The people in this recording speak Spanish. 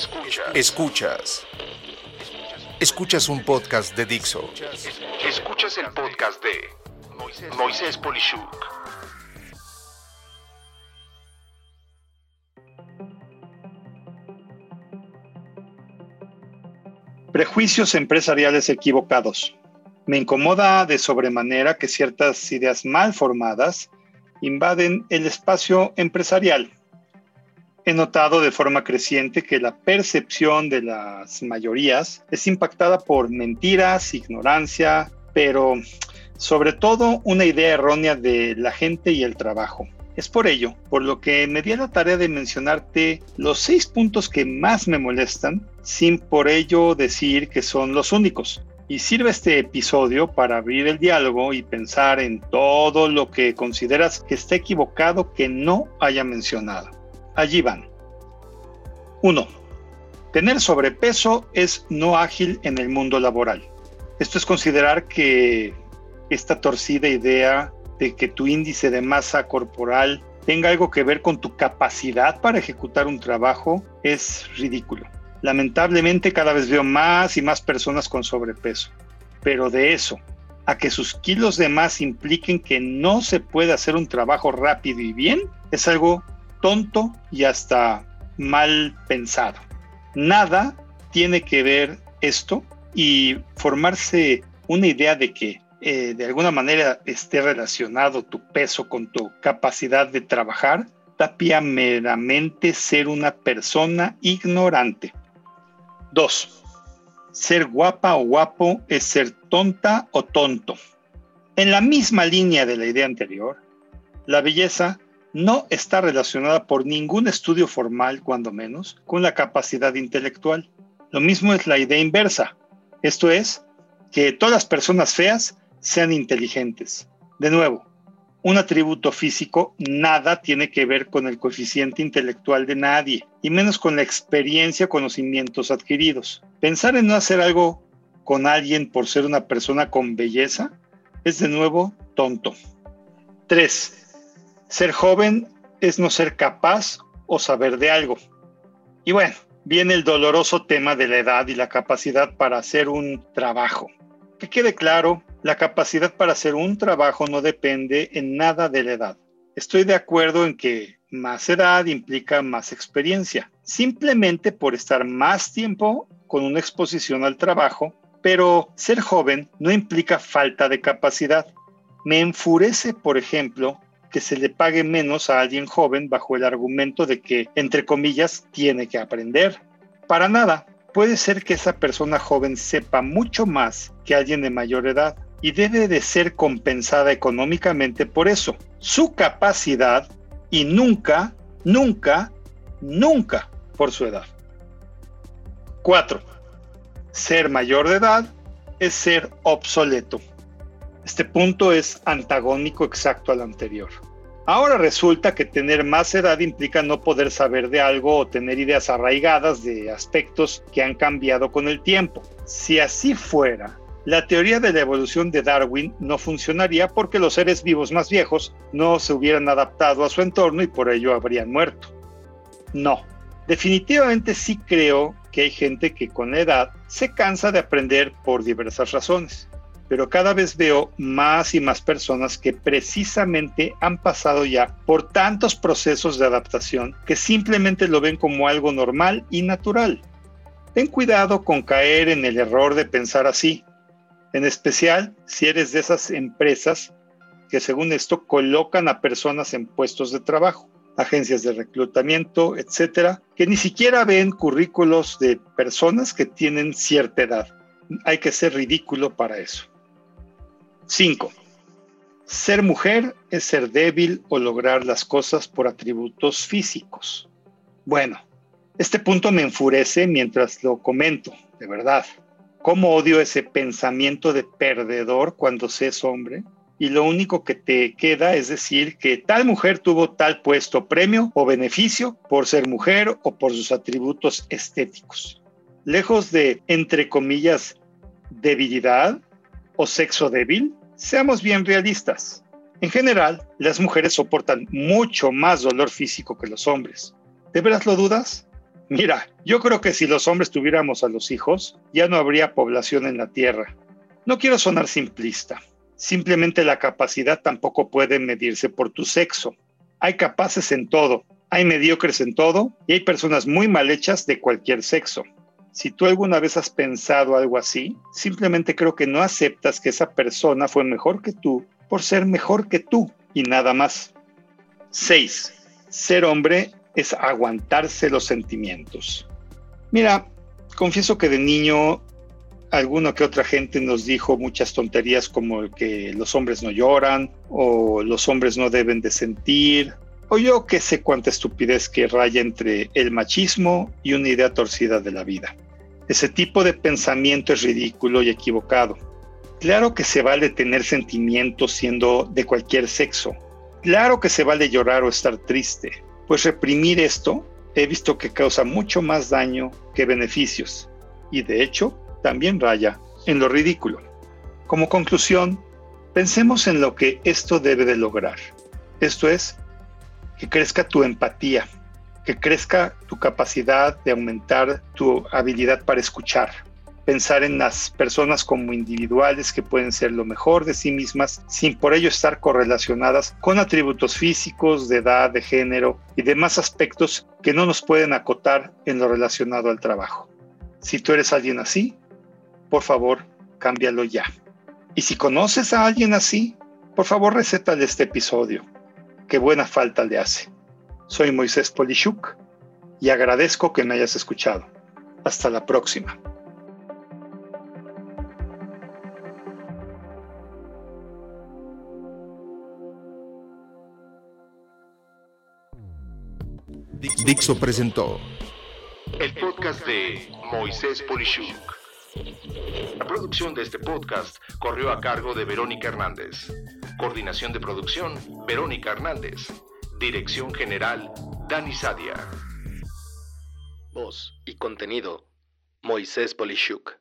Escuchas. Escuchas. Escuchas un podcast de Dixo. Escuchas el podcast de Moisés Polishuk. Prejuicios empresariales equivocados. Me incomoda de sobremanera que ciertas ideas mal formadas invaden el espacio empresarial He notado de forma creciente que la percepción de las mayorías es impactada por mentiras, ignorancia, pero sobre todo una idea errónea de la gente y el trabajo. Es por ello, por lo que me di a la tarea de mencionarte los seis puntos que más me molestan, sin por ello decir que son los únicos. Y sirve este episodio para abrir el diálogo y pensar en todo lo que consideras que está equivocado que no haya mencionado. Allí van. 1. Tener sobrepeso es no ágil en el mundo laboral. Esto es considerar que esta torcida idea de que tu índice de masa corporal tenga algo que ver con tu capacidad para ejecutar un trabajo es ridículo. Lamentablemente cada vez veo más y más personas con sobrepeso, pero de eso a que sus kilos de más impliquen que no se puede hacer un trabajo rápido y bien, es algo tonto y hasta mal pensado. Nada tiene que ver esto y formarse una idea de que eh, de alguna manera esté relacionado tu peso con tu capacidad de trabajar, tapia meramente ser una persona ignorante. 2. Ser guapa o guapo es ser tonta o tonto. En la misma línea de la idea anterior, la belleza no está relacionada por ningún estudio formal, cuando menos, con la capacidad intelectual. Lo mismo es la idea inversa, esto es, que todas las personas feas sean inteligentes. De nuevo, un atributo físico nada tiene que ver con el coeficiente intelectual de nadie, y menos con la experiencia conocimientos adquiridos. Pensar en no hacer algo con alguien por ser una persona con belleza es de nuevo tonto. 3. Ser joven es no ser capaz o saber de algo. Y bueno, viene el doloroso tema de la edad y la capacidad para hacer un trabajo. Que quede claro, la capacidad para hacer un trabajo no depende en nada de la edad. Estoy de acuerdo en que más edad implica más experiencia, simplemente por estar más tiempo con una exposición al trabajo, pero ser joven no implica falta de capacidad. Me enfurece, por ejemplo, que se le pague menos a alguien joven bajo el argumento de que, entre comillas, tiene que aprender. Para nada, puede ser que esa persona joven sepa mucho más que alguien de mayor edad y debe de ser compensada económicamente por eso, su capacidad y nunca, nunca, nunca por su edad. 4. Ser mayor de edad es ser obsoleto. Este punto es antagónico exacto al anterior. Ahora resulta que tener más edad implica no poder saber de algo o tener ideas arraigadas de aspectos que han cambiado con el tiempo. Si así fuera, la teoría de la evolución de Darwin no funcionaría porque los seres vivos más viejos no se hubieran adaptado a su entorno y por ello habrían muerto. No, definitivamente sí creo que hay gente que con la edad se cansa de aprender por diversas razones pero cada vez veo más y más personas que precisamente han pasado ya por tantos procesos de adaptación que simplemente lo ven como algo normal y natural. Ten cuidado con caer en el error de pensar así, en especial si eres de esas empresas que según esto colocan a personas en puestos de trabajo, agencias de reclutamiento, etcétera, que ni siquiera ven currículos de personas que tienen cierta edad. Hay que ser ridículo para eso. 5. Ser mujer es ser débil o lograr las cosas por atributos físicos. Bueno, este punto me enfurece mientras lo comento, de verdad. ¿Cómo odio ese pensamiento de perdedor cuando se es hombre? Y lo único que te queda es decir que tal mujer tuvo tal puesto, premio o beneficio por ser mujer o por sus atributos estéticos. Lejos de, entre comillas, debilidad o sexo débil, Seamos bien realistas. En general, las mujeres soportan mucho más dolor físico que los hombres. ¿De veras lo dudas? Mira, yo creo que si los hombres tuviéramos a los hijos, ya no habría población en la Tierra. No quiero sonar simplista. Simplemente la capacidad tampoco puede medirse por tu sexo. Hay capaces en todo, hay mediocres en todo y hay personas muy mal hechas de cualquier sexo. Si tú alguna vez has pensado algo así, simplemente creo que no aceptas que esa persona fue mejor que tú por ser mejor que tú y nada más. 6. Ser hombre es aguantarse los sentimientos. Mira, confieso que de niño alguna que otra gente nos dijo muchas tonterías como que los hombres no lloran o los hombres no deben de sentir o yo que sé cuánta estupidez que raya entre el machismo y una idea torcida de la vida. Ese tipo de pensamiento es ridículo y equivocado. Claro que se vale tener sentimientos siendo de cualquier sexo. Claro que se vale llorar o estar triste, pues reprimir esto he visto que causa mucho más daño que beneficios y de hecho también raya en lo ridículo. Como conclusión, pensemos en lo que esto debe de lograr. Esto es, que crezca tu empatía, que crezca tu capacidad de aumentar tu habilidad para escuchar, pensar en las personas como individuales que pueden ser lo mejor de sí mismas sin por ello estar correlacionadas con atributos físicos, de edad, de género y demás aspectos que no nos pueden acotar en lo relacionado al trabajo. Si tú eres alguien así, por favor, cámbialo ya. Y si conoces a alguien así, por favor, recétale este episodio. Qué buena falta le hace. Soy Moisés Polishuk y agradezco que me hayas escuchado. Hasta la próxima. Dixo presentó el podcast de Moisés Polishuk. La producción de este podcast corrió a cargo de Verónica Hernández. Coordinación de producción, Verónica Hernández. Dirección General, Dani Sadia. Voz y contenido, Moisés Polishuk.